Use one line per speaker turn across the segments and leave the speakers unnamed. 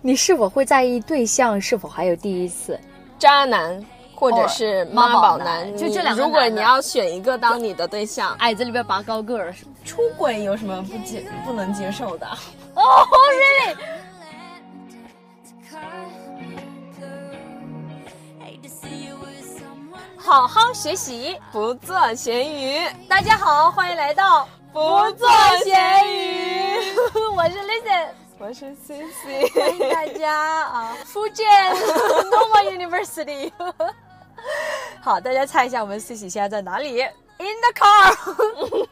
你是否会在意对象是否还有第一次？
渣男或者是妈宝男，
就这两个
如果你要选一个当你的对象，
矮子里边拔高个儿？
出轨有什么不接不能接受的？
哦、really？好好学习。
不做咸鱼，
大家好，欢迎来到
不做咸鱼。
我是 Listen，
我是 CC，
欢迎大家啊，福建 Nova University。好，大家猜一下我们 CC 现在在哪里？In the car。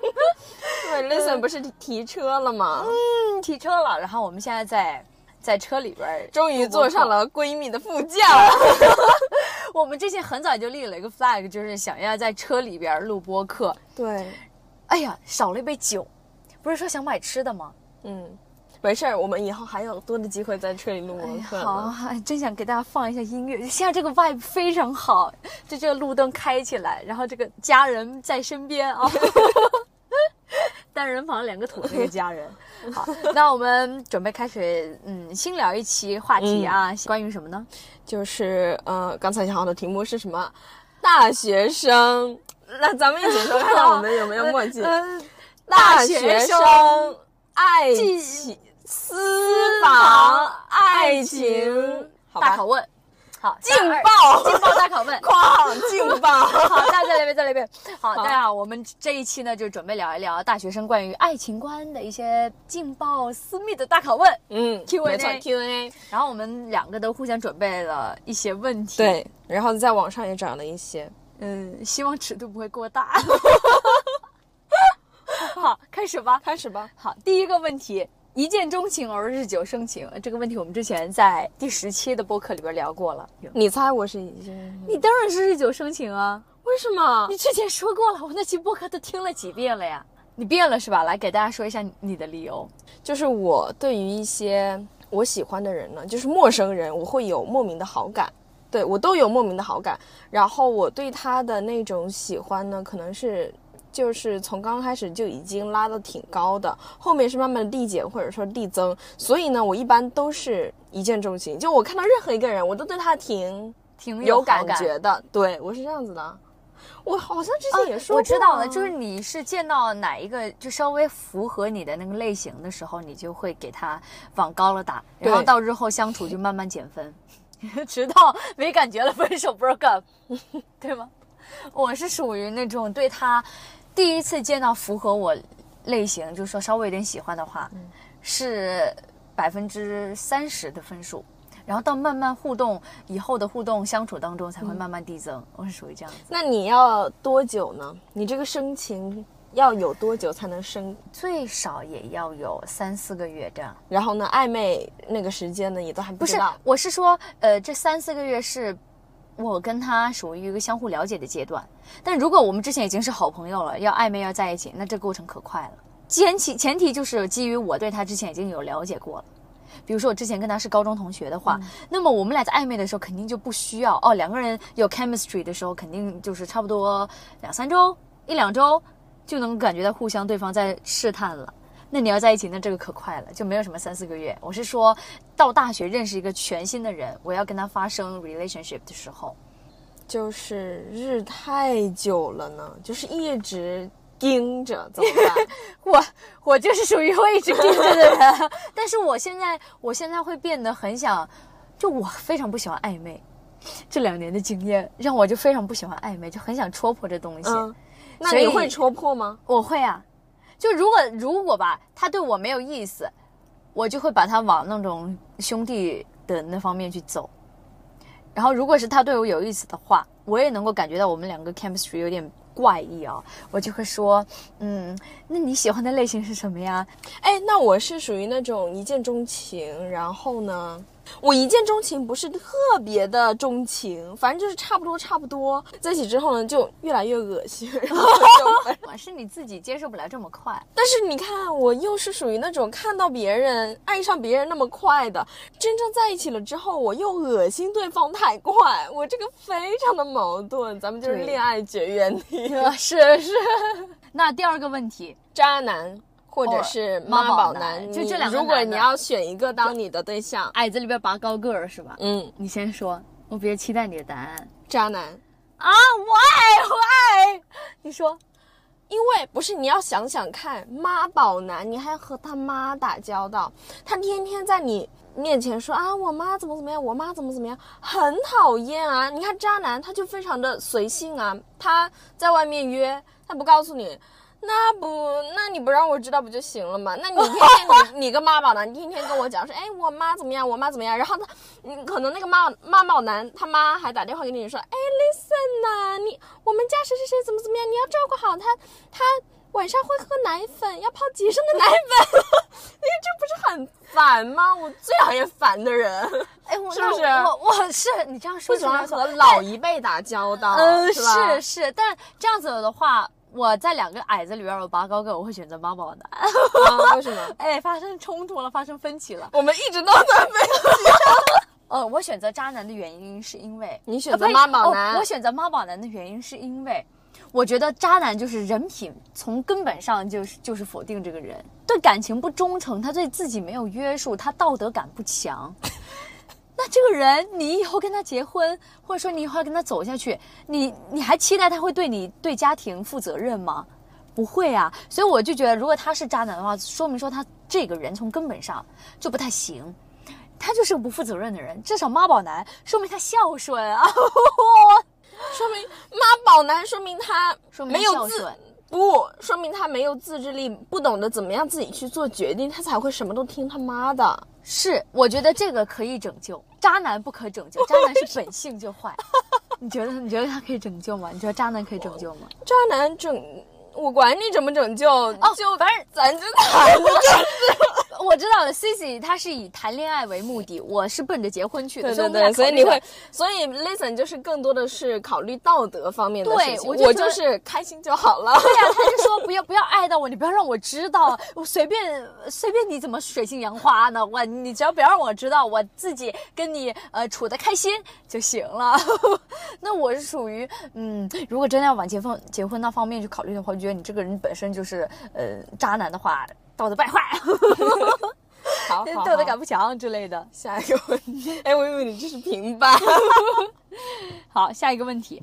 对，Listen 不是提车了吗？
嗯，提车了，然后我们现在在在车里边儿，
终于坐上了闺蜜的副驾。
我们之前很早就立了一个 flag，就是想要在车里边录播客。
对，
哎呀，少了一杯酒，不是说想买吃的吗？
嗯，没事儿，我们以后还有多的机会在车里录播客呢。
好，还真想给大家放一下音乐。现在这个 vibe 非常好，就这个路灯开起来，然后这个家人在身边啊，单人房两个土那个家人。好，那我们准备开始，嗯，新聊一期话题啊，关于什么呢？
就是呃，刚才想好的题目是什么？大学生。那咱们一起说，看看我们有没有默契。
嗯，
大
学生
爱情、私房爱情，
大拷问。好，
劲爆
劲爆大拷问。
哐，劲爆！
好，大家在那边，在那边。好，大家好，我们这一期呢，就准备聊一聊大学生关于爱情观的一些劲爆私密的大拷问。
嗯
Q&A
没错，Q&A。
然后我们两个都互相准备了一些问题。，
对，然后在网上也找了一些。
嗯，希望尺度不会过大。好，开始吧。
开始吧。
好，第一个问题。一见钟情而日久生情，这个问题我们之前在第十期的播客里边聊过了。
你猜我是？
你当然是日久生情啊！
为什么
你？之前说过了，我那期播客都听了几遍了呀。你变了是吧？来给大家说一下你的理由。
就是我对于一些我喜欢的人呢，就是陌生人，我会有莫名的好感。对我都有莫名的好感，然后我对他的那种喜欢呢，可能是就是从刚开始就已经拉得挺高的，后面是慢慢的递减或者说递增，所以呢，我一般都是一见钟情，就我看到任何一个人，我都对他挺
挺
有
感
感觉的，对我是这样子的。我好像之前也说过、
哦我知道了，就是你是见到哪一个就稍微符合你的那个类型的时候，你就会给他往高了打，然后到日后相处就慢慢减分，直到没感觉了分手 break up，对吗？我是属于那种对他第一次见到符合我类型，就是说稍微有点喜欢的话，是百分之三十的分数。然后到慢慢互动以后的互动相处当中，才会慢慢递增。我是属于这样子。
那你要多久呢？你这个深情要有多久才能生？
最少也要有三四个月这样。
然后呢，暧昧那个时间呢，也都还不
不是。，我是说，呃，这三四个月是我跟他属于一个相互了解的阶段。但如果我们之前已经是好朋友了，要暧昧要在一起，那这过程可快了。前提前提就是基于我对他之前已经有了解过了。比如说我之前跟他是高中同学的话，那么我们俩在暧昧的时候肯定就不需要哦，两个人有 chemistry 的时候，肯定就是差不多两三周、一两周就能感觉到互相对方在试探了。那你要在一起，那这个可快了，就没有什么三四个月。我是说到大学认识一个全新的人，我要跟他发生 relationship 的时候，
就是日太久了呢，就是一直盯着，怎么办？
我我就是属于会一直盯着的人，但是我现在我现在会变得很想，就我非常不喜欢暧昧，这两年的经验让我就非常不喜欢暧昧，就很想戳破这东西。
嗯，那你会戳破吗？
我会啊，就如果如果吧，他对我没有意思，我就会把他往那种兄弟的那方面去走。然后如果是他对我有意思的话，我也能够感觉到我们两个 chemistry 有点怪异啊，我就会说，嗯，那你喜欢的类型是什么呀？
哎，那我是属于那种一见钟情，然后呢，我一见钟情不是特别的钟情，反正就是差不多差不多，在一起之后呢，就越来越恶心，然后就会
是你自己接受不了这么快。
但是你看，我又是属于那种看到别人爱上别人那么快的，真正在一起了之后，我又恶心对方太快，我这个非常的矛盾。咱们就是恋爱绝缘体，
是是。那第二个问题，
渣男或者是
妈宝男
男，
就这两个
如果你要选一个当你的对象，
矮子里边拔高个儿是吧？
嗯，
你先说，我比较期待你的答案
渣男。
啊！我爱，我爱。你说，
因为不是你要想想看，妈宝男，你还和他妈打交道，他天天在你面前说啊，我妈怎么怎么样，我妈怎么怎么样，很讨厌啊。你看渣男，他就非常的随性啊，他在外面约，他不告诉你。那不，那你不让我知道不就行了吗？那你天天你 你个妈宝男，你天天跟我讲说，哎，我妈怎么样，我妈怎么样，然后他，你可能那个妈妈宝男他妈还打电话给你说，哎，listen 呐、你我们家谁谁谁怎么怎么样，你要照顾好他，他晚上会喝奶粉，要泡几升的奶粉，你这不是很烦吗？我最讨厌烦的人，
哎，我
是不是
我我是你这样说
不喜欢和老一辈打交道，
嗯，
是吧？
是是，但这样子的话，我在两个矮子里边我拔高个，我会选择妈宝男。
啊？为什么？
哎，发生冲突了，发生分歧了。
我们一直都在被
呃，我选择渣男的原因是因为
你选择妈宝男
哦我选择妈宝男的原因是因为，我觉得渣男就是人品从根本上就是就是否定这个人，对感情不忠诚，他对自己没有约束，他道德感不强。那这个人，你以后跟他结婚，或者说你以后要跟他走下去，你你还期待他会对你对家庭负责任吗？不会啊，所以我就觉得，如果他是渣男的话，说明说他这个人从根本上就不太行，他就是个不负责任的人。至少妈宝男说明他孝顺啊，
说明妈宝男，说明他没有自
孝顺。
不，说明他没有自制力，不懂得怎么样自己去做决定，他才会什么都听他妈的。
是，我觉得这个可以拯救，渣男不可拯救，渣男是本性就坏。你觉得？你觉得他可以拯救吗？你觉得渣男可以拯救吗？
渣男拯，我管你怎么拯救，
哦
就
反正
咱就谈着。
我知道了，Cici 他是以谈恋爱为目的，我是奔着结婚去的，
对对对，所以你会，所以 listen 就是更多的是考虑道德方面的
对
事情。我
就
是开心就好了。
对呀、他就说不要不要爱到我，你不要让我知道，我随便随便你怎么水性杨花呢，我你只要不要让我知道，我自己跟你呃处的开心就行了。那我是属于嗯，如果真的要往结婚结婚那方面去考虑的话，我觉得你这个人本身就是呃渣男的话，道德败坏，
好，好
道德感不强之类的。
下一个问题，哎，我以为你这是平板。
好，下一个问题。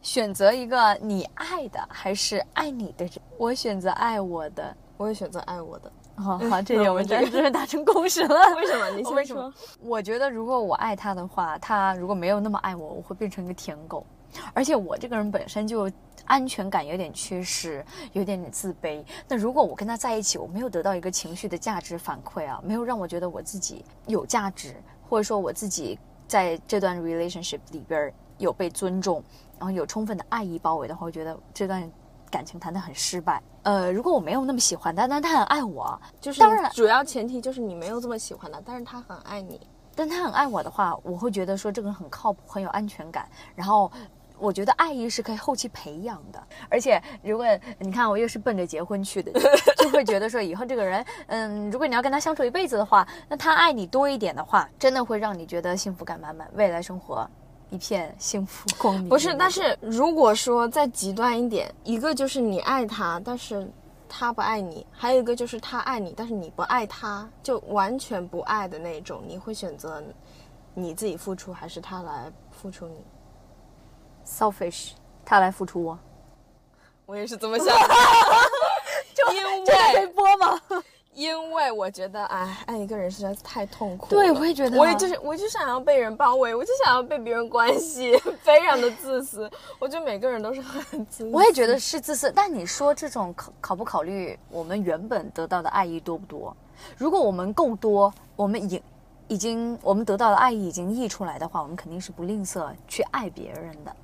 选择一个你爱的还是爱你的人？我选择爱我的。
我也选择爱我的。
好好，这
那
点我们真是达成共识了。
为什么？你先
为什么。？我觉得如果我爱他的话，他如果没有那么爱我，我会变成一个舔狗。而且我这个人本身就安全感有点缺失，有点点自卑。那如果我跟他在一起，我没有得到一个情绪的价值反馈啊，没有让我觉得我自己有价值，或者说我自己在这段 relationship 里边有被尊重，然后有充分的爱意包围的话，我觉得这段感情谈得很失败。呃，如果我没有那么喜欢他，但他很爱我，
就是
当然
主要前提就是你没有这么喜欢他，但是他很爱你。
但他很爱我的话，我会觉得说这个人很靠谱，很有安全感。然后我觉得爱意是可以后期培养的。而且如果你看我又是奔着结婚去的，就会觉得说以后这个人，嗯，如果你要跟他相处一辈子的话，那他爱你多一点的话，真的会让你觉得幸福感满满，未来生活一片幸福光明。
不是，但是如果说再极端一点，一个就是你爱他，但是他不爱你；还有一个就是他爱你，但是你不爱他，就完全不爱的那种，你会选择你自己付出，还是他来付出你？
selfish，他来付出我，
我也是这么想的，因
这个可以
为
播吗？
因为我觉得，哎，爱一个人实在是太痛苦了。
对我也觉得
我也就是我就想要被人包围，我就想要被别人关心，非常的自私。我觉得每个人都是很自私。
我也觉得是自私，但你说这种考考不考虑我们原本得到的爱意多不多？如果我们够多，我们已已经我们得到的爱意已经溢出来的话，我们肯定是不吝啬去爱别人的。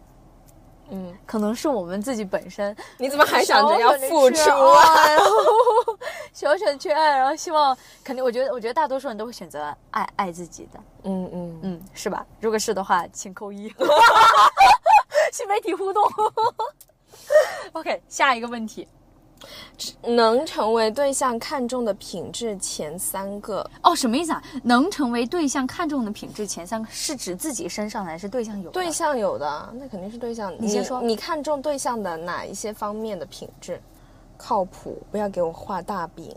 嗯，
可能是我们自己本身
你怎么还想着要付出啊？
然 后小小的缺爱，然后希望肯定，我觉得我觉得大多数人都会选择爱爱自己的，
嗯嗯，
嗯，是吧？如果是的话，请扣一。新媒体互动。OK，下一个问题。
能成为对象看重的品质前三个，
哦，什么意思啊？能成为对象看重的品质前三个是指自己身上的还是对象有的？
对象有的，那肯定是对象。
你先说
你看重对象的哪一些方面的品质？靠谱，不要给我画大饼，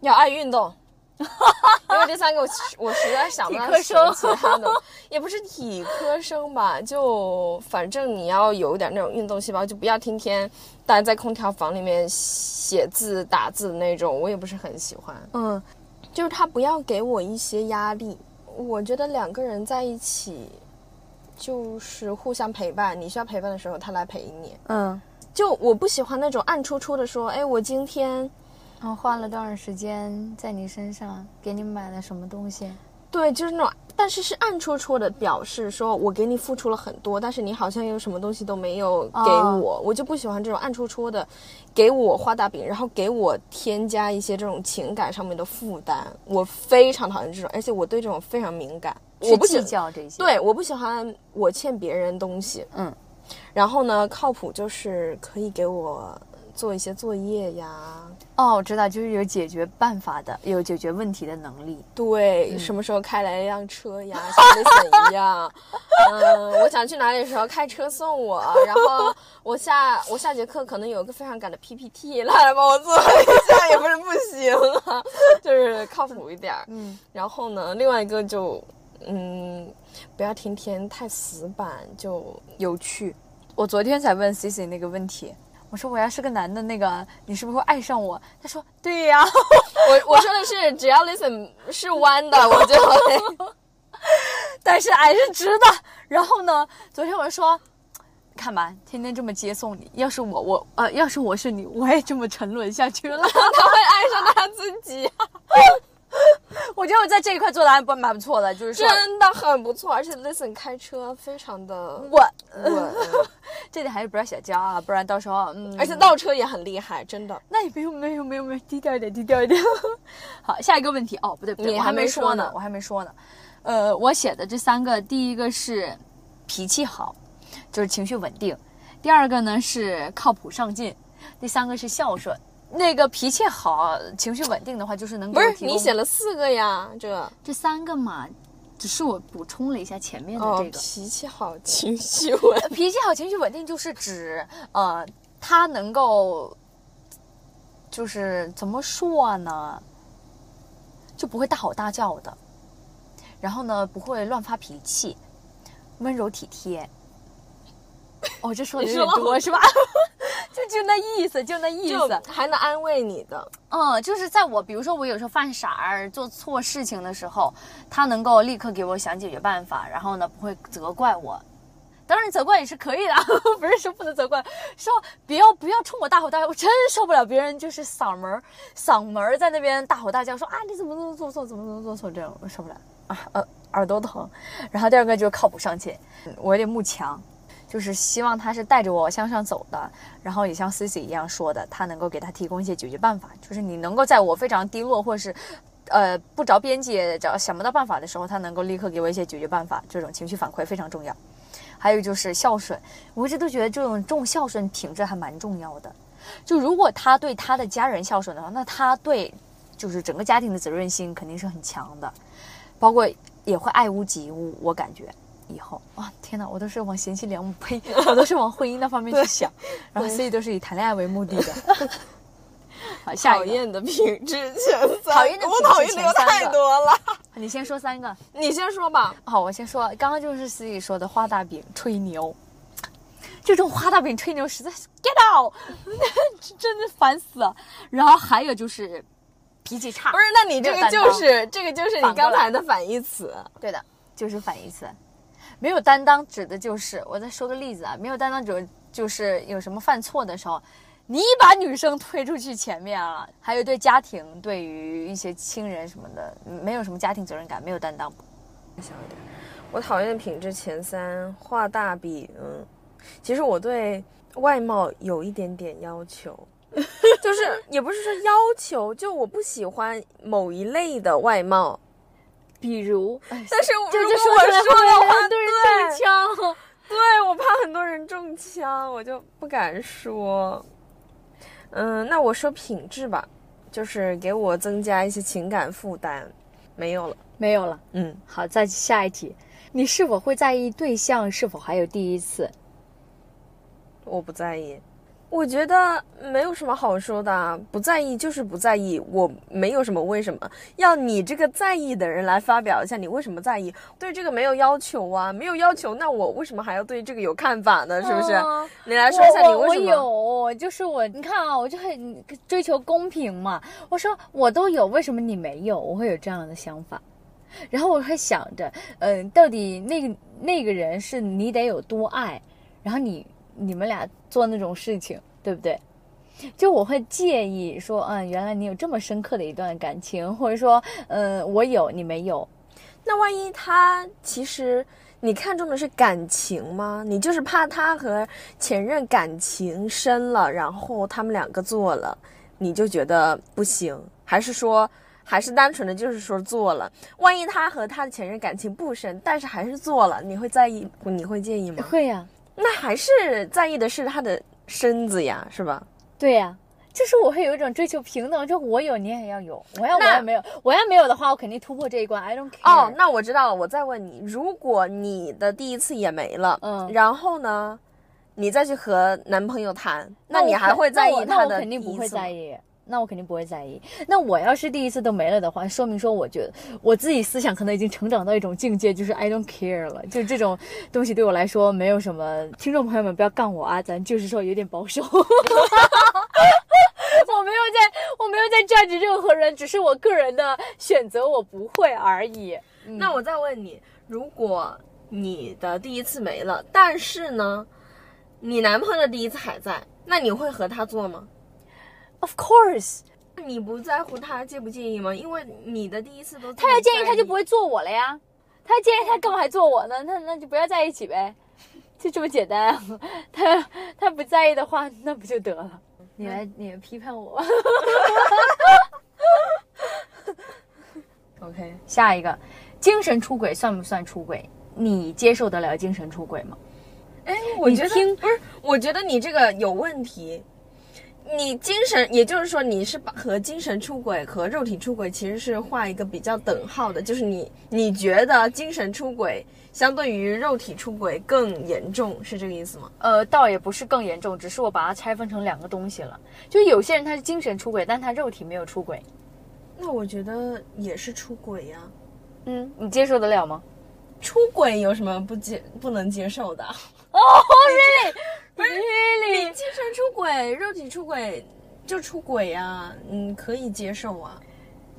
要爱运动。因为这三个我我实在想不到什么其他的，也不是体科生吧，就反正你要有一点那种运动细胞，就不要天天待在空调房里面写字打字的那种，我也不是很喜欢。
嗯，
就是他不要给我一些压力，我觉得两个人在一起就是互相陪伴，你需要陪伴的时候他来陪你。
嗯，
就我不喜欢那种暗戳戳的说，哎，我今天。
然后花了多少时间在你身上，给你买了什么东西？
对，就是那种，但是是暗戳戳的表示，说我给你付出了很多，但是你好像又什么东西都没有给我，我就不喜欢这种暗戳戳的，给我画大饼，然后给我添加一些这种情感上面的负担，我非常讨厌这种，而且我对这种非常敏感，我不
计较这些。
对，我不喜欢我欠别人东西，
嗯，
然后呢，靠谱就是可以给我。做一些作业呀，
哦，我知道，就是有解决办法的，有解决问题的能力。
对，什么时候开来一辆车呀，像雷森一样。嗯，我想去哪里的时候开车送我。然后我下我下节课可能有个非常赶的 PPT，来帮我做一下，也不是不行啊，就是靠谱一点。嗯，然后呢，另外一个就，嗯，不要天天太死板，就
有趣。我昨天才问 C C 那个问题。我说我要是个男的，那个你是不是会爱上我？他说对呀。
我我说的是只要 listen 是弯的，我就会。
但是俺是直的。然后呢，昨天我说，看吧，天天这么接送你，要是我我呃，要是我是你，我也这么沉沦下去了。他
会爱上他自己。
我觉得我在这一块做的还不蛮不错的，就是
真的很不错，而且 listen 开车非常的
稳
稳，
这点还是不要小娇啊，不然到时候嗯，
而且倒车也很厉害，真的。
那也没有没有没有没有，低调一点低调一点。好，下一个问题哦，不对不对，
我还
没
说呢，
我还没说呢。呃，我写的这三个，第一个是脾气好，就是情绪稳定；第二个呢是靠谱上进；第三个是孝顺。那个脾气好、情绪稳定的话，就是能
不是你写了四个呀？这
这三个嘛，只是我补充了一下前面的这个。
脾气好，情绪稳。
脾气好，情绪稳定，就是指呃，他能够，就是怎么说呢，就不会大吼大叫的，然后呢，不会乱发脾气，温柔体贴。哦，这说的有点多是吧？就就那意思，就那意思，
还能安慰你的。
嗯，就是在我，比如说我有时候犯傻儿、做错事情的时候，他能够立刻给我想解决办法，然后呢不会责怪我。当然责怪也是可以的，不是说不能责怪，说不要不要冲我大吼大叫，我真受不了别人就是嗓门嗓门在那边大吼大叫，说啊你怎么怎么做错，怎么怎么做错，这种我受不了啊，呃耳朵疼。然后第二个就是靠谱上进，我有点慕强。就是希望他是带着我向上走的，然后也像 Cici 一样说的，他能够给他提供一些解决办法。就是你能够在我非常低落或者是，呃不着边际找想不到办法的时候，他能够立刻给我一些解决办法。这种情绪反馈非常重要。还有就是孝顺，我一直都觉得这种这种孝顺品质还蛮重要的。就如果他对他的家人孝顺的话，那他对就是整个家庭的责任心肯定是很强的，包括也会爱屋及乌。我感觉。以后哇，天哪，我都是往贤妻良母呸，我都是往婚姻那方面去想，然后所以都是以谈恋爱为目的的。好，
讨厌的品质前三，
讨厌的
我讨厌的太多了。
你先说三个，
你先说吧。
好，我先说，刚刚就是司仪说的画大饼吹牛，这种画大饼吹牛实在是 get out，真的烦死了。然后还有就是脾气差，
不是？那你这个就是这个就是你刚才的反义词，
对的，就是反义词。没有担当指的就是我再说个例子啊，没有担当指就是有什么犯错的时候，你把女生推出去前面啊，还有对家庭对于一些亲人什么的，没有什么家庭责任感，没有担当。
小一点，我讨厌的品质前三画大饼。其实我对外貌有一点点要求，就是也不是说要求，就我不喜欢某一类的外貌。
比如，
但是
这
就是我说的话，
很多人中枪，
对我怕很多人中枪，我就不敢说。嗯，那我说品质吧，就是给我增加一些情感负担，没有了，
没有了。
嗯，
好，再下一题，你是否会在意对象是否还有第一次？
我不在意。我觉得没有什么好说的啊，不在意就是不在意，我没有什么为什么要你这个在意的人来发表一下你为什么在意，对这个没有要求啊，没有要求，那我为什么还要对这个有看法呢？是不是？
嗯
你来说一下你为什么？
我有，就是我，你看啊，我就很追求公平嘛。我说我都有，为什么你没有？我会有这样的想法。然后我会想着，嗯、到底那个那个人是你得有多爱，然后你你们俩做那种事情，对不对？就我会介意说，嗯，原来你有这么深刻的一段感情，或者说，嗯，我有你没有，
那万一他其实你看中的是感情吗？你就是怕他和前任感情深了，然后他们两个做了，你就觉得不行，还是说？还是单纯的就是说做了，万一他和他的前任感情不深，但是还是做了，你会在意？你会介意吗？
会呀、
那还是在意的是他的身子呀，是吧？
对呀、就是我会有一种追求平等，就我有你也要有，我要我也没有，我要没有的话，我肯定突破这一关。I don't care。
哦，那我知道了。我再问你，如果你的第一次也没了，
嗯
然后呢，你再去和男朋友谈，那
我
你还会在意他的
肯定不会
第一次吗
在意。那我肯定不会在意。那我要是第一次都没了的话，说明说我觉得我自己思想可能已经成长到一种境界，就是 I don't care 了。就这种东西对我来说没有什么。听众朋友们不要杠我啊，咱就是说有点保守。我没有在，我没有在针对任何人，只是我个人的选择，我不会而已。
那我再问你，如果你的第一次没了，但是呢，你男朋友的第一次还在，那你会和他做吗？
Of course，
你不在乎他介不介意吗？因为你的第一次都
他要介意他就不
会。
做我了呀。他要介意他干嘛还做我呢？那那就不要在一起呗，就这么简单啊。他他不在意的话，那不就得了？你来，你来批判我吧。
OK，
下一个，精神出轨算不算出轨？你接受得了精神出轨吗？
哎，我觉得
听
不是，我觉得你这个有问题。你精神，也就是说，你是把和精神出轨和肉体出轨其实是画一个比较等号的，就是你你觉得精神出轨相对于肉体出轨更严重，是这个意思吗？
呃，倒也不是更严重，只是我把它拆分成两个东西了。就有些人他是精神出轨，但他肉体没有出轨。
那我觉得也是出轨呀、
嗯，你接受得了吗？
出轨有什么不接不能接受的？
哦、oh,，really？
你
really？
精神出轨、肉体出轨就出轨啊，你，可以接受啊。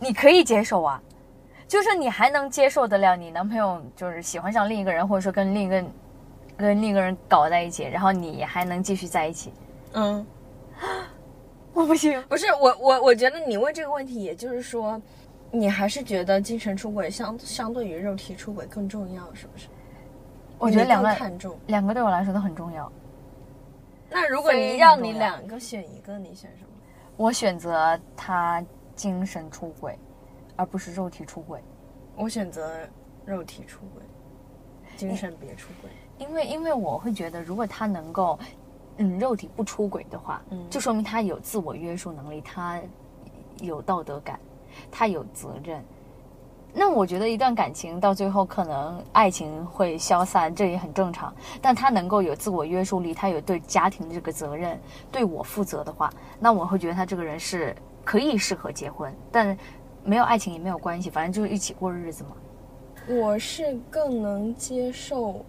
你可以接受啊，就是你还能接受得了你男朋友就是喜欢上另一个人，或者说跟另一个跟另一个人搞在一起，然后你还能继续在一起。
嗯，
我不行，
不是我我我觉得你问这个问题，也就是说，你还是觉得精神出轨相相对于肉体出轨更重要，是不是？
我觉得两个
看重。
两个对我来说都很重要。
那如果你让你两个选一个，你选什么？
我选择他精神出轨，而不是肉体出轨，
我选择肉体出轨，精神别出轨。
因为因为我会觉得，如果他能够，嗯，肉体不出轨的话，
嗯
就说明他有自我约束能力，他有道德感，他有责任。那我觉得一段感情到最后可能爱情会消散，这也很正常。但他能够有自我约束力，他有对家庭的这个责任，对我负责的话，那我会觉得他这个人是可以适合结婚。但没有爱情也没有关系，反正就是一起过日子嘛。
我是更能接受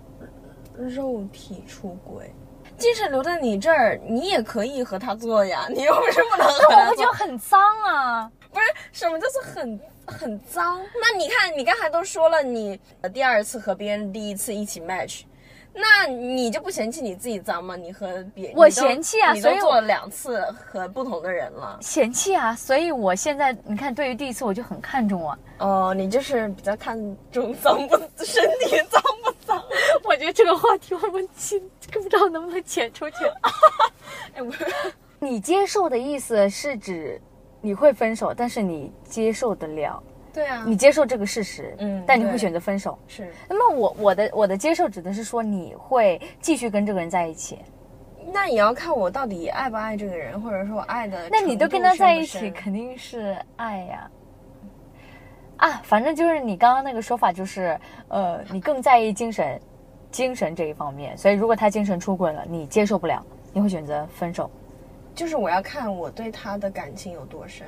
肉体出轨。精神留在你这儿，你也可以和他做呀，你又不是不能和他做
我会觉得。很脏啊！
不是什么就是很很脏。那你看，你刚才都说了，你第二次和别人第一次一起 match，那你就不嫌弃你自己脏吗？你和别
我嫌弃啊
你
所以
做了两次和不同的人了。
嫌弃啊，所以我现在你看，对于第一次我就很看重啊。
哦，你就是比较看重脏不身体脏不脏？
我觉得这个话题我们剪，不知道能不能剪出去。
哎，我
你接受的意思是指你会分手，但是你接受得了，
对啊，
你接受这个事实，
嗯
但你会选择分手。
是
那么我我的我的接受指的是说你会继续跟这个人在一起，
那也要看我到底爱不爱这个人，或者说我爱的。
那你都跟他在一起，肯定是爱呀。啊，反正就是你刚刚那个说法，就是呃，你更在意精神，精神这一方面，所以如果他精神出轨了，你接受不了，你会选择分手。
就是我要看我对他的感情有多深。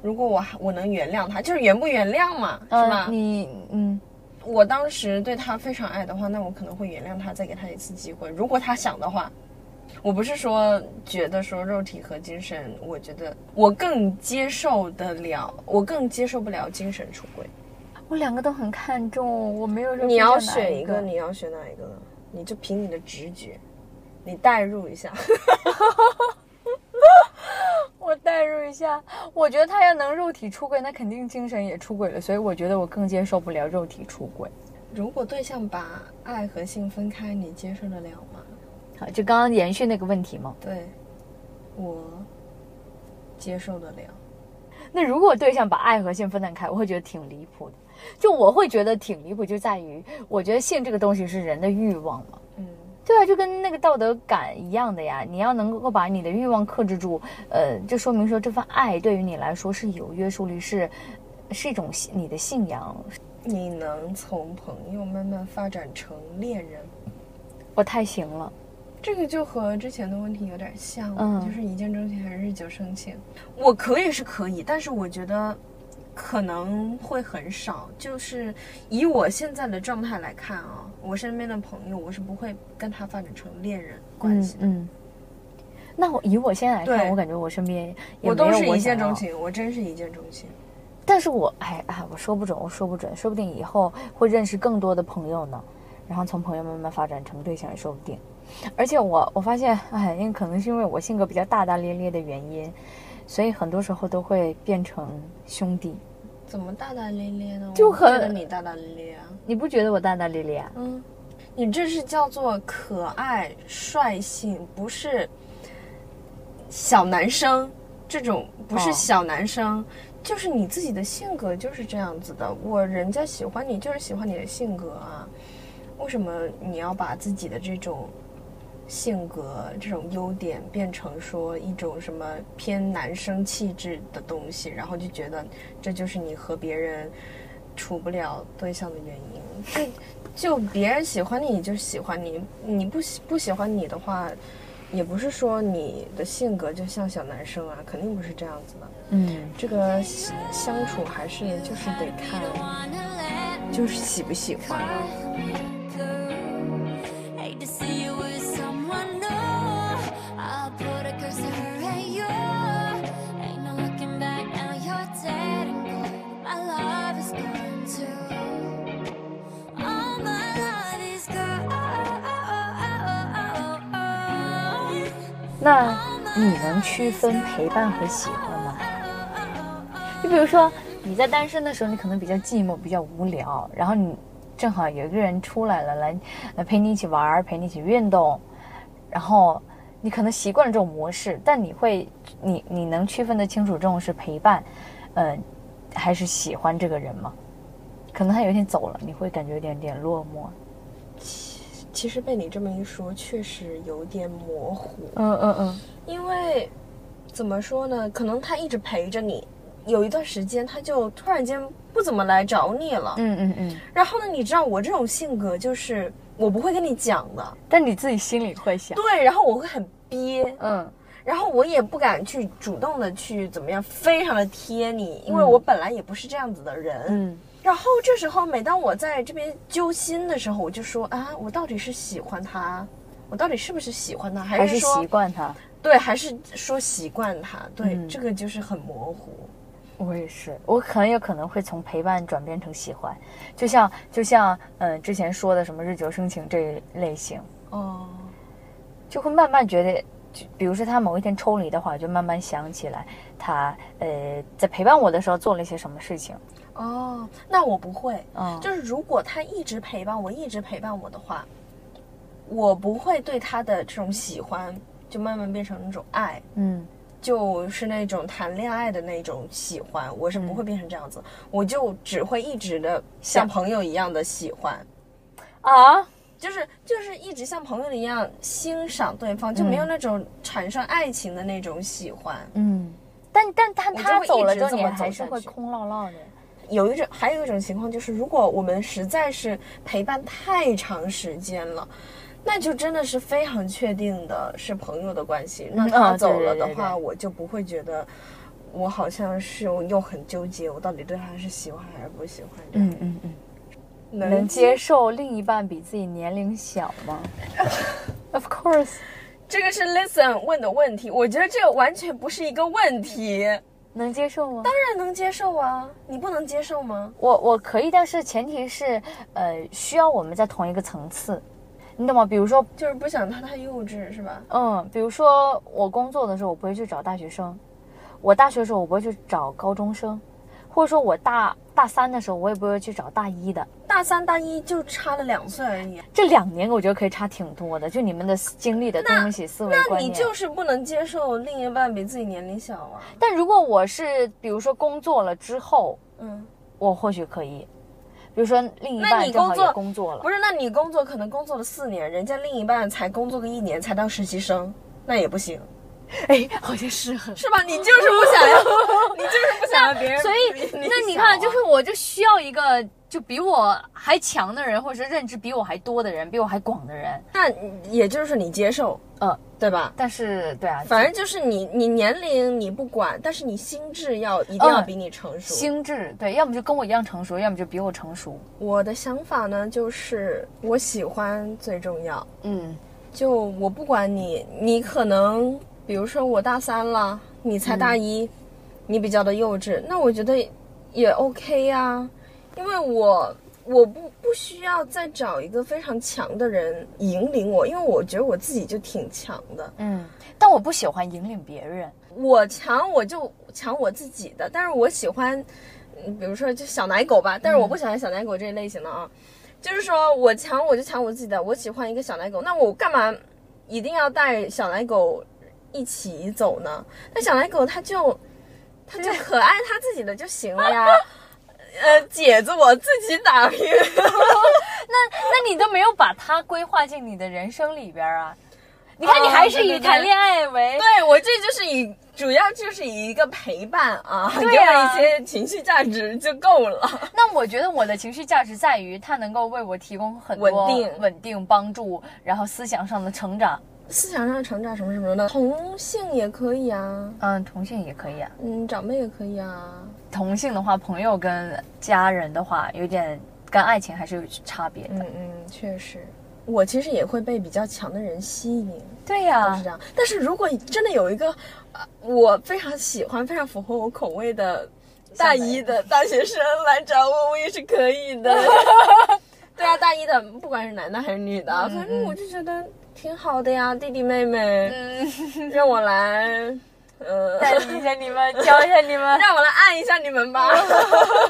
如果我还我能原谅他，就是原不原谅嘛，是吧？
呃你嗯
我当时对他非常爱的话，那我可能会原谅他，再给他一次机会。如果他想的话，我不是说觉得说肉体和精神，我觉得我更接受得了，我更接受不了精神出轨。
我两个都很看重，我没有说
你要选一个，你要选哪一个呢？你就凭你的直觉，你代入一下。
我代入一下，我觉得他要能肉体出轨，那肯定精神也出轨了，所以我觉得我更接受不了肉体出轨。
如果对象把爱和性分开，你接受得了吗？
好，就刚刚延续那个问题吗。
对，我接受得了。
那如果对象把爱和性分得开，我会觉得挺离谱的。就我会觉得挺离谱，就在于我觉得性这个东西是人的欲望嘛。
嗯，
对啊，就跟那个道德感一样的呀。你要能够把你的欲望克制住，呃，就说明说这份爱对于你来说是有约束力，是是一种信你的信仰。
你能从朋友慢慢发展成恋人，
我太行了，
这个就和之前的问题有点像，
嗯
就是一见钟情还是日久生情。我可以是可以，但是我觉得可能会很少。就是以我现在的状态来看啊，我身边的朋友，我是不会跟他发展成恋人关系的。
嗯。那我以我现在来看，我感觉我身边也
我都是一见钟情，我真是一见钟情。
但是我哎哎，我说不准，我说不准，说不定以后会认识更多的朋友呢，然后从朋友慢慢发展成对象也说不定。而且我我发现，哎，因为可能是因为我性格比较大大咧咧的原因，所以很多时候都会变成兄弟。
怎么大大咧咧呢？
就
觉
很
得你大大咧咧啊。
你不觉得我大大咧咧啊？
嗯，你这是叫做可爱率性，不是小男生这种，不是
哦
小男生，就是你自己的性格就是这样子的。我人家喜欢你，就是喜欢你的性格啊。为什么你要把自己的这种性格、这种优点变成说一种什么偏男生气质的东西，然后就觉得这就是你和别人处不了对象的原因？就就别人喜欢你就喜欢你，你不喜不喜欢你的话，也不是说你的性格就像小男生啊，肯定不是这样子的。
嗯，
这个相处还是就是得看，就是喜不喜欢。
Hate
那你能区分陪伴和喜欢吗？就比如说你在单身的时候，你可能比较寂寞，比较无聊，然后你正好有一个人出来了，来来陪你一起玩，陪你一起运动，然后你可能习惯了这种模式，但你会，你你能区分得清楚这种是陪伴，嗯、还是喜欢这个人吗？可能他有一天走了，你会感觉有点点落寞。
其实被你这么一说，确实有点模糊。
嗯嗯嗯，
因为怎么说呢？可能他一直陪着你，有一段时间他就突然间不怎么来找你了。
嗯嗯嗯，
然后呢，你知道我这种性格就是我不会跟你讲的，
但你自己心里会想，
对，然后我会很憋，
嗯
然后我也不敢去主动的去怎么样，非常的贴你，因为
嗯
我本来也不是这样子的人。
嗯
然后这时候，每当我在这边揪心的时候，我就说啊，我到底是喜欢他，我到底是不是喜欢他，
还是
还是说
习惯他。
对，还是说习惯他？对，
嗯
这个就是很模糊。
我也是，我很有可能会从陪伴转变成喜欢，就像就像嗯、呃之前说的什么日久生情这一类型，
哦，
就会慢慢觉得，就比如说他某一天抽离的话，就慢慢想起来他呃在陪伴我的时候做了一些什么事情。
哦，那我不会。
嗯，
就是如果他一直陪伴我，一直陪伴我的话，我不会对他的这种喜欢就慢慢变成那种爱，
嗯
就是那种谈恋爱的那种喜欢，我是不会变成这样子，我就只会一直的像
像
朋友一样的喜欢。
啊，
就是就是一直像朋友一样欣赏对方，就没有
嗯
那种产生爱情的那种喜欢。
嗯，但但
但
他走了之后，你还是会空落落的。
有一种，还有一种情况就是，如果我们实在是陪伴太长时间了，那就真的是非常确定的是朋友的关系。那
嗯
他
哦
走了的话，
对
我就不会觉得我好像是又很纠结，我到底对他是喜欢还是不喜欢这样。
嗯嗯嗯，
能
能接受另一半比自己年龄小吗？Of course，
这个是 Listen 问的问题，我觉得这个完全不是一个问题，
能接受吗？
当然能接受啊，你不能接受吗？
我我可以，但是前提是，呃，需要我们在同一个层次，你懂吗？比如说，
就是不想他太幼稚，是吧？
嗯，比如说我工作的时候，我不会去找大学生；我大学的时候，我不会去找高中生，或者说我大大三的时候，我也不会去找大一的。
大三、大一就差了两岁而已，
这两年我觉得可以差挺多的，就你们的经历的东西、思维
那
观念。
你就是不能接受另一半比自己年龄小啊。
但如果我是比如说工作了之后，
嗯，
我或许可以，比如说另一半正好
工作
也工作了
不，是，那你工作可能工作了四年，人家另一半才工作个一年才当实习生，那也不行，
哎，好像是很。
是吧？你就是不想要，你就是不想要别人
所以，那你看，就是我就需要一个就比我还强的人，或者是认知比我还多的人，比我还广的人。
那也就是你接受，
呃，
对吧？
但是对啊，
反正就是你，你年龄你不管，但是你心智要一定要
嗯
比你成熟。
心智对，要么就跟我一样成熟，要么就比我成熟。
我的想法呢，就是我喜欢最重要。
嗯
就我不管你，你可能比如说我大三了，你才大一，你比较的幼稚，那我觉得也 OK 呀、因为我我不不需要再找一个非常强的人引领我，因为我觉得我自己就挺强的。
嗯，但我不喜欢引领别人。
我强我就强我自己的，但是我喜欢，嗯比如说就小奶狗吧，但是我不喜欢小奶狗这一类型的啊，就是说我强我就强我自己的，我喜欢一个小奶狗，那我干嘛一定要带小奶狗一起走呢？那小奶狗它就它就可爱它自己的就行了呀。呃，姐子我自己打拼，
那那你都没有把它规划进你的人生里边啊？你看，
哦
你还是以谈恋爱为
对我这就是以主要就是以一个陪伴啊，给我一些情绪价值就够了。
那我觉得我的情绪价值在于它能够为我提供很多
稳定
稳定帮助，然后思想上的成长。
思想上成长什么什么的，同性也可以啊，
嗯，同性也可以啊。
嗯，长辈也可以啊。
同性的话，朋友跟家人的话，有点跟爱情还是有差别的。
嗯嗯，确实，我其实也会被比较强的人吸引，
对呀、
是这样。但是如果真的有一个，呃，我非常喜欢、非常符合我口味的大一的 大学生来找我，我也是可以的。对啊，大一的不管是男的还是女的，
嗯
反正我就觉得挺好的呀，弟弟妹妹，
嗯，
让我来，呃，
带领一下你们，教一下你们。
让我来按一下你们吧。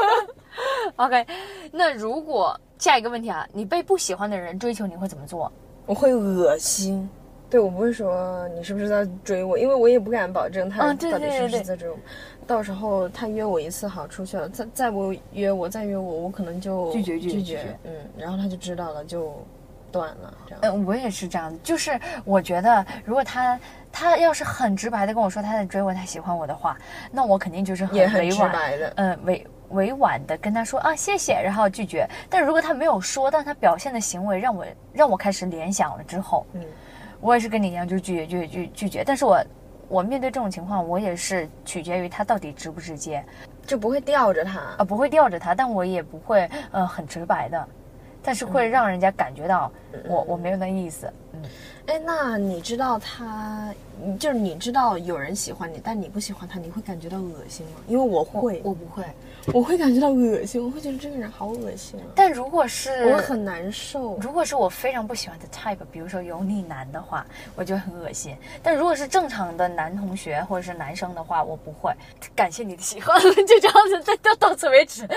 OK，那如果下一个问题啊，你被不喜欢的人追求，你会怎么做？
我会恶心。对我不会说你是不是在追我，因为我也不敢保证他到底是不是在追我。到时候他约我一次好出去了，再再不约我，再约我，我可能就
拒绝拒绝
嗯，然后他就知道了，就断了，这样。
嗯，我也是这样的，就是我觉得，如果他他要是很直白的跟我说他在追我，他喜欢我的话，那我肯定就是很委婉，
的，
嗯、委委婉的跟他说啊谢谢，然后拒绝。但如果他没有说，但他表现的行为让我让我开始联想了之后，
嗯，
我也是跟你一样，就拒绝拒绝拒拒绝。但是我我面对这种情况，我也是取决于他到底直不直接，
就不会吊着他。
啊，不会吊着他，但我也不会呃很直白的，但是会让人家感觉到我、我没有那意思。嗯，
哎，那你知道他，嗯就是你知道有人喜欢你，但你不喜欢他，你会感觉到恶心吗？因为我会，
我不会。
我会感觉到恶心，我会觉得这个人好恶心啊，
但如果是
我很难受。
如果是我非常不喜欢的 type，比如说油腻男的话，我觉得很恶心。但如果是正常的男同学或者是男生的话，我不会。感谢你的喜欢，就这样子，再到到此为止，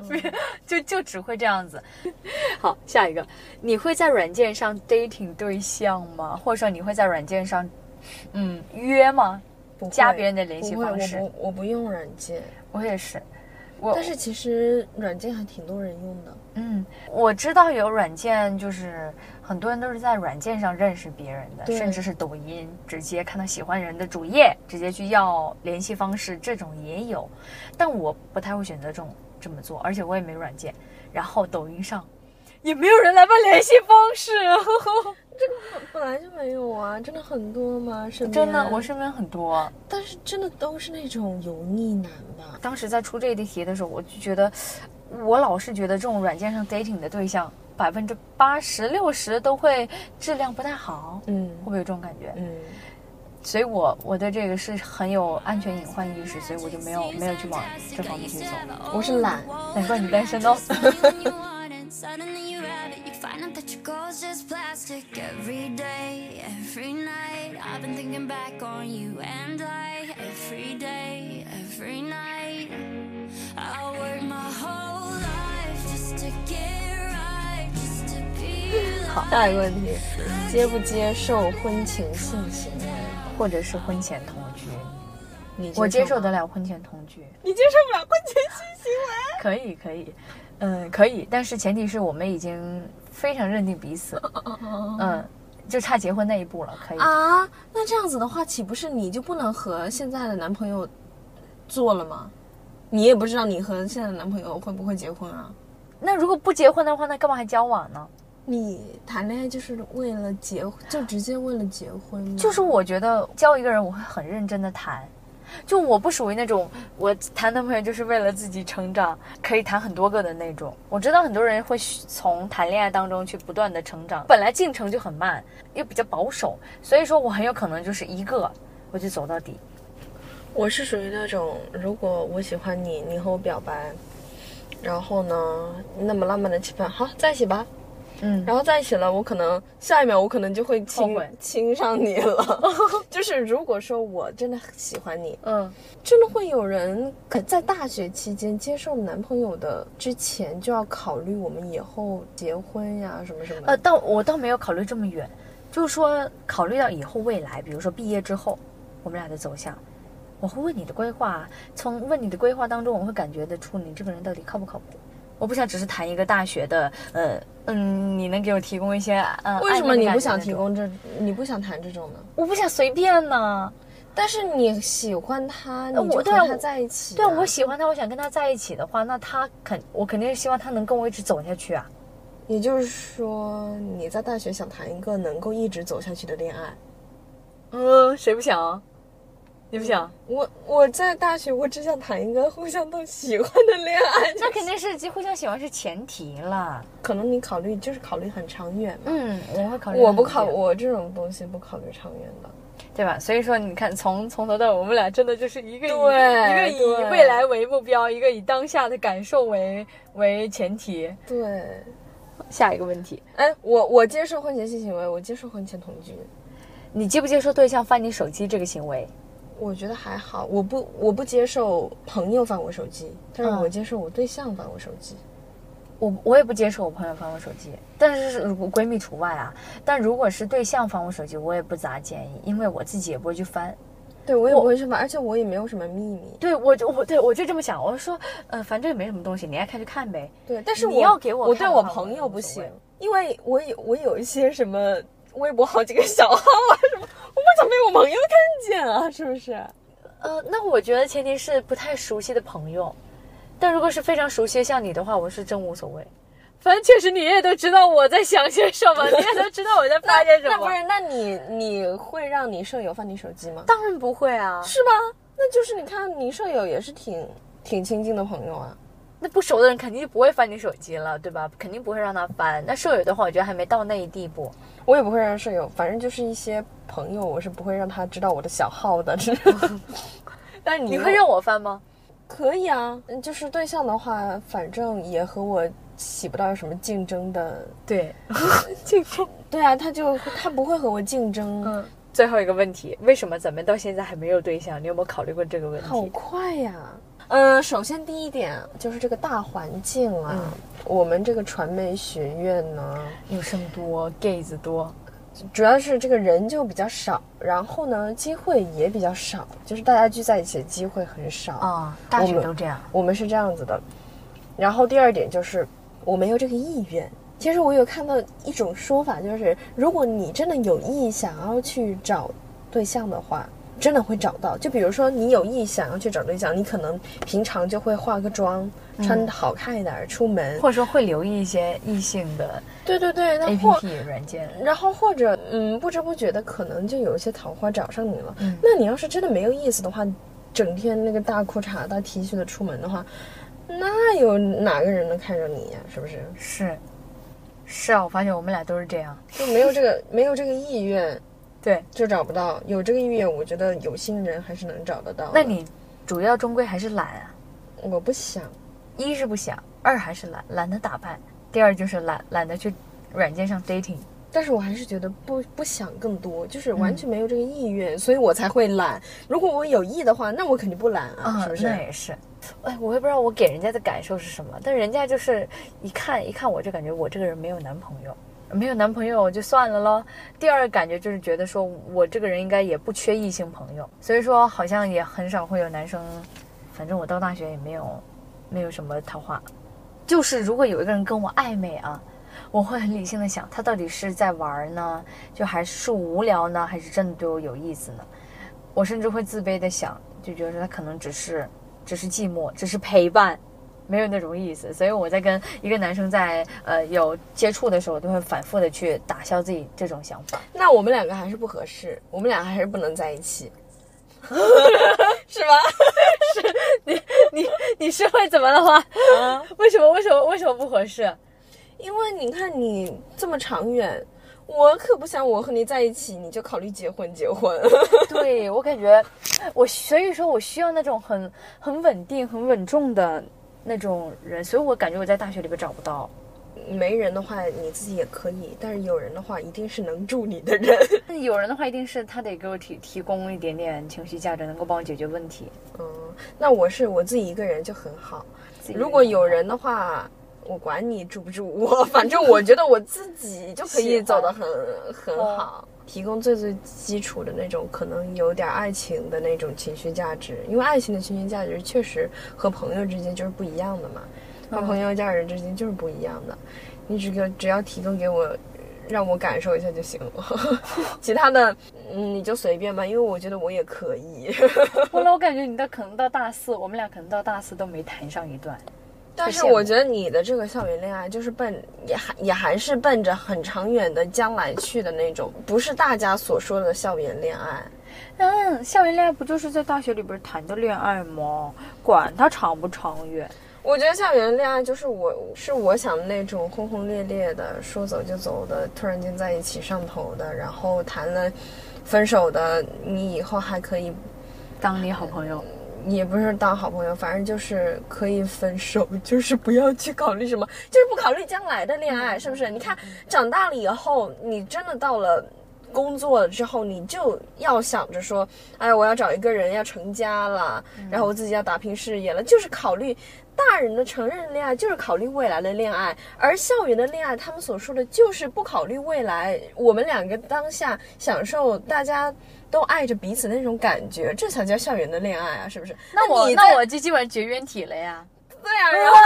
就就只会这样子。好，下一个，你会在软件上 dating 对象吗？或者说你会在软件上，嗯，约吗？
不
加别人的联系方式
我不我不用软件，
我也是，我
但是其实软件还挺多人用的。
嗯，我知道有软件，就是很多人都是在软件上认识别人的，甚至是抖音直接看到喜欢人的主页，直接去要联系方式，这种也有。但我不太会选择这种这么做，而且我也没软件。然后抖音上也没有人来问联系方式。
这个本来就没有啊，真的很多吗？身边
真的，我身边很多。
但是真的都是那种油腻男吧？
当时在出这一题的时候，我就觉得，我老是觉得这种软件上 dating 的对象，百分之八十六十都会质量不太好，
嗯
会不会有这种感觉？
嗯，
所以我我对这个是很有安全隐患意识，所以我就没有没有去往这方面去走。
我是懒，
难怪你单身哦。
suddenly you have it. You find out that your goal's just plastic every day, every night. I've been thinking back on you and I every day, every night. I work my whole life just to get right, just to be
好，下一个问题，接不接受婚前性行为？
或者是婚前同居，
你
我接受
吗
得了婚前同居，
你接受不了婚前性行为？
可以可以，嗯，可以，但是前提是我们已经非常认定彼此，嗯，就差结婚那一步了，可以。
啊，那这样子的话，岂不是你就不能和现在的男朋友做了吗？你也不知道你和现在的男朋友会不会结婚啊？
那如果不结婚的话，那干嘛还交往呢？
你谈恋爱就是为了结，就直接为了结婚吗？
就是我觉得交一个人，我会很认真的谈。就我不属于那种我谈男朋友就是为了自己成长，可以谈很多个的那种。我知道很多人会从谈恋爱当中去不断的成长，本来进程就很慢，又比较保守，所以说我很有可能就是一个我就走到底。
我是属于那种，如果我喜欢你，你和我表白，然后呢，那么浪漫的气氛，好在一起吧。
嗯，
然后在一起了，我可能下一秒我可能就会亲
后悔
亲上你了。就是如果说我真的很喜欢你，
嗯，
真的会有人可在大学期间接受男朋友的之前就要考虑我们以后结婚呀什么什么的。
呃，倒我倒没有考虑这么远，就是说考虑到以后未来，比如说毕业之后，我们俩的走向，我会问你的规划，从问你的规划当中，我会感觉得出你这个人到底靠不靠谱。我不想只是谈一个大学的，呃嗯，你能给我提供一些呃，
为什么你不想？提供这？你不想谈这种呢？
我不想随便呢。
但是你喜欢他，你
呃
就跟他在一起、
对啊，我喜欢他，我想跟他在一起的话，那他肯我肯定是希望他能跟我一直走下去啊。
也就是说，你在大学想谈一个能够一直走下去的恋爱。
嗯，谁不想啊？你不想？
我我在大学，我只想谈一个互相都喜欢的恋爱。
那肯定是互相喜欢是前提啦。
可能你考虑就是考虑很长远嘛。
嗯，我会考虑。
我不考，我这种东西不考虑长远的。
对吧？所以说，你看，从从头到尾，我们俩真的就是一个以
对
一个以未来为目标，一个以当下的感受为为前提。
对，
下一个问题，
哎，我我接受婚前性行为，我接受婚前同居，
你接不接受对象翻你手机这个行为？
我觉得还好。我不我不接受朋友翻我手机，但是
嗯
我接受我对象翻我手机。
我我也不接受我朋友翻我手机，但是如果闺蜜除外啊。但如果是对象翻我手机，我也不咋建议，因为我自己也不会去翻。
对我也
我
不会去翻，而且我也没有什么秘密。
对我就我对我就这么想，我说呃，反正也没什么东西，你爱看就看呗。
对，但是
你要给我
我对我朋友不行因为我有我有一些什么微博好几个小号啊什么，被我朋友看见啊，是不是？
呃，那我觉得前提是不太熟悉的朋友，但如果是非常熟悉像你的话，我是真无所谓。反正确实你也都知道我在想些什么，你也都知道我在发些什么。
那不是？那你你会让你舍友翻你手机吗？
当然不会啊，
是吗？那就是你看，你舍友也是挺挺亲近的朋友啊。
那不熟的人肯定就不会翻你手机了，对吧？肯定不会让他翻。那舍友的话，我觉得还没到那一地步。
我也不会让舍友，反正就是一些朋友，我是不会让他知道我的小号的。但是你
你会让我翻吗？
可以啊，嗯就是对象的话，反正也和我起不到什么竞争的。
对，竞争。
对啊，他就他不会和我竞争。
嗯，最后一个问题，为什么咱们到现在还没有对象？你有没有考虑过这个问题好？
快呀！嗯，首先第一点就是这个大环境啊，
嗯
我们这个传媒学院呢，
女生多，gay 子多，
主要是这个人就比较少，然后呢，机会也比较少，就是大家聚在一起的机会很少
啊，大学都这样。
我们是这样子的。然后第二点就是我没有这个意愿。其实我有看到一种说法，就是如果你真的有意想要去找对象的话，真的会找到。就比如说你有意想要去找对象，你可能平常就会化个妆，穿得好看一点儿出门。
或者说会留意一些异性的
对对对，那
A P P 软件。
然后或者嗯，不知不觉的可能就有一些桃花找上你了。
嗯
那你要是真的没有意思的话，整天那个大裤衩、大 T 恤的出门的话，那有哪个人能看上你呀、是不是？
是，是啊，我发现我们俩都是这样。
就没有这个没有这个意愿，
对，
就找不到。有这个意愿，我觉得有心人还是能找得到。
那你主要终归还是懒啊，
我不想，
一是不想，二还是懒，懒得打扮，第二就是懒，懒得去软件上 dating。
但是我还是觉得不不想更多，就是完全没有这个意愿，所以我才会懒。如果我有意的话，那我肯定不懒啊，是不是？
那也是。哎，我也不知道我给人家的感受是什么，但人家就是一看一看我就感觉我这个人没有男朋友，没有男朋友就算了咯。第二个感觉就是觉得说我这个人应该也不缺异性朋友，所以说好像也很少会有男生，反正我到大学也没有没有什么桃花，就是如果有一个人跟我暧昧啊。我会很理性的想，他到底是在玩呢，就还是无聊呢，还是真的对我有意思呢？我甚至会自卑的想，就觉得他可能只是只是寂寞，只是陪伴，没有那种意思。所以我在跟一个男生在呃有接触的时候，都会反复的去打消自己这种想法。
那我们两个还是不合适，我们俩还是不能在一起，是吧？
你你是会怎么的话？
啊，
为什么为什么为什么不合适？
因为你看你这么长远，我可不想我和你在一起，你就考虑结婚结婚。
对我感觉我所以说我需要那种很很稳定、很稳重的那种人，所以我感觉我在大学里边找不到。
没人的话，你自己也可以，但是有人的话，一定是能助你的人。
有人的话，一定是他得给我提提供一点点情绪价值，能够帮我解决问题。
嗯，那我是我自己一个人就很好。如果有人的话，我管你住不住我，反正我觉得我自己就可以走得很很好。提供最最基础的那种，可能有点爱情的那种情绪价值，因为爱情的情绪价值确实和朋友之间就是不一样的嘛，和朋友、家人之间就是不一样的。你只给只要提供给我，让我感受一下就行了，其他的嗯你就随便吧，因为我觉得我也可以。
后来我感觉你到可能到大四，我们俩可能到大四都没谈上一段。
但是我觉得你的这个校园恋爱就是奔也还也还是奔着很长远的将来去的那种，不是大家所说的校园恋爱。
嗯，校园恋爱不就是在大学里边谈的恋爱吗？管它长不长远。
我觉得校园恋爱就是我是我想的那种轰轰烈烈的，说走就走的，突然间在一起上头的，然后谈了分手的，你以后还可以，
当你好朋友，
也不是当好朋友，反正就是可以分手，就是不要去考虑什么，就是不考虑将来的恋爱，是不是？你看长大了以后，你真的到了。工作了之后，你就要想着说，哎，我要找一个人，要成家了，然后我自己要打拼事业了，就是考虑大人的成人恋爱，就是考虑未来的恋爱，而校园的恋爱，他们所说的就是不考虑未来，我们两个当下享受大家都爱着彼此的那种感觉，这才叫校园的恋爱啊，是不是？
那我
你
那我就基本上绝缘体了呀。
对啊，然后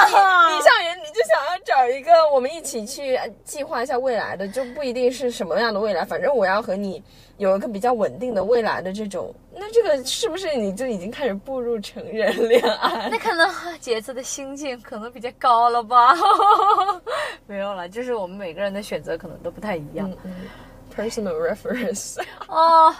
你你校园你就想要找一个我们一起去呃计划一下未来的，就不一定是什么样的未来，反正我要和你有一个比较稳定的未来的这种，那这个是不是你就已经开始步入成人恋爱？
那可能杰子的心境可能比较高了吧？没有了，就是我们每个人的选择可能都不太一样。
嗯嗯，personal reference，
哦，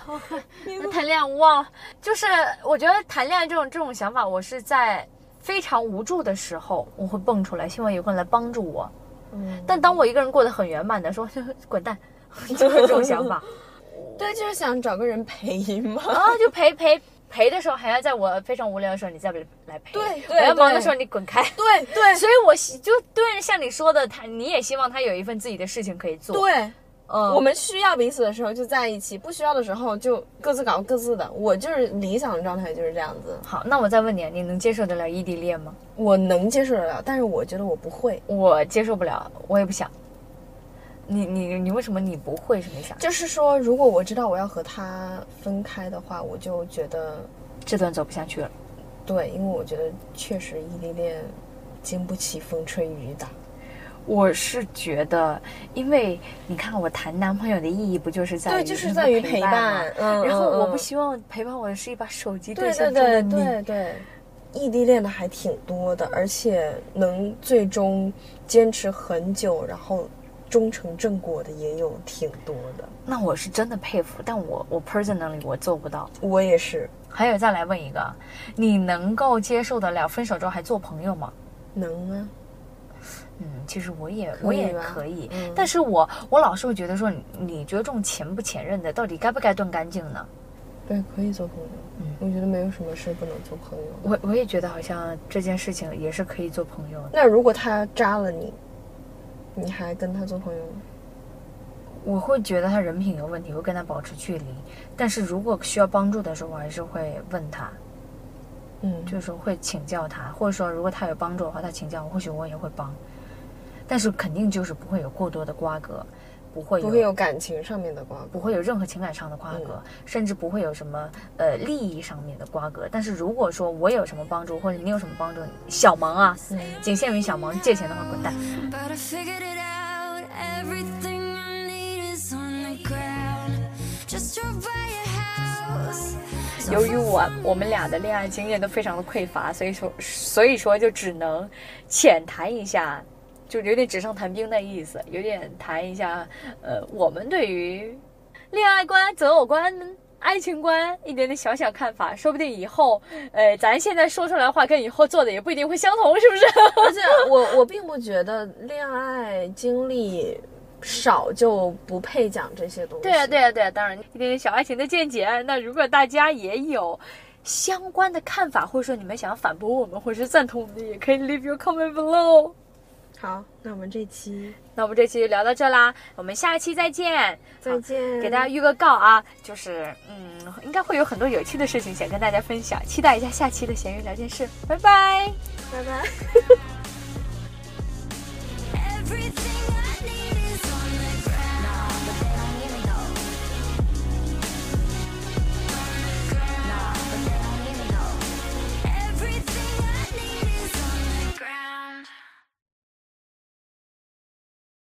那谈恋爱我忘了，就是我觉得谈恋爱这种这种想法，我是在非常无助的时候我会蹦出来，希望有个人来帮助我。
嗯，
但当我一个人过得很圆满的时候，滚蛋，就是这种想法。
对，就是想找个人陪嘛。
然后就陪陪陪的时候，还要在我非常无聊的时候，你再来来陪。
对对
我要忙的时候你滚开。
对对
所以我希就对像你说的，他你也希望他有一份自己的事情可以做。，
对，
嗯，
我们需要彼此的时候就在一起，不需要的时候就各自搞各自的。我就是理想的状态就是这样子，
好，那我再问你，你能接受得了异地恋吗？
我能接受得了，但是我觉得我不会。
我接受不了，我也不想。你你你为什么你不会是没想？
就是说，如果我知道我要和他分开的话，我就觉得
这段走不下去了。
对，因为我觉得确实异地恋经不起风吹雨打。
我是觉得，因为你看，我谈男朋友的意义不就是在于
对，就是在于陪
陪伴。
嗯，
然后我不
嗯
希望陪伴我的是一把手机
对
象
对
中的你。
对对对，异地恋的还挺多的，而且能最终坚持很久，然后终成正果的也有挺多的。
那我是真的佩服，但我我 personally 我做不到。
我也是
还有再来问一个，你能够接受得了分手之后还做朋友吗？
能啊，
嗯，其实我也我也可以，
嗯
但是我我老是会觉得说，你你觉得这种前不前任的，到底该不该断干净呢？
对，可以做朋友。
嗯
我觉得没有什么事不能做朋友。
我我也觉得好像这件事情也是可以做朋友的。
那如果他扎了你，你还跟他做朋友吗？
我会觉得他人品有问题，会跟他保持距离。但是如果需要帮助的时候，我还是会问他，
嗯，
就是说会请教他，或者说如果他有帮助的话，他请教我，或许我也会帮。但是肯定就是不会有过多的瓜葛，不会有
不会有感情上面的瓜葛。
不会有任何情感上的瓜葛，甚至不会有什么呃利益上面的瓜葛。但是如果说我有什么帮助，或者你有什么帮助，小忙啊，仅限于小忙，借钱的话滚蛋。
But I figured it out. Everything I need is on the ground. Just drove by your house.
由于我我们俩的恋爱经验都非常的匮乏，所以说所以说就只能浅谈一下，就有点纸上谈兵的意思，有点谈一下呃我们对于恋爱观、择偶观。爱情观一点点小小看法，说不定以后，呃，咱现在说出来的话跟以后做的也不一定会相同，是不是？
而且我我并不觉得恋爱经历少就不配讲这些东西。
对啊，对啊，对啊，当然一点点小爱情的见解。那如果大家也有相关的看法，或者说你们想要反驳我们，或者是赞同我们的，也可以 leave your comment below。
好，那我们这期
那我们这期就聊到这啦，我们下期再见。
再见。
给大家预个告啊，就是嗯，应该会有很多有趣的事情想跟大家分享，期待一下下期的闲鱼聊天室，拜拜。
拜拜。
Everything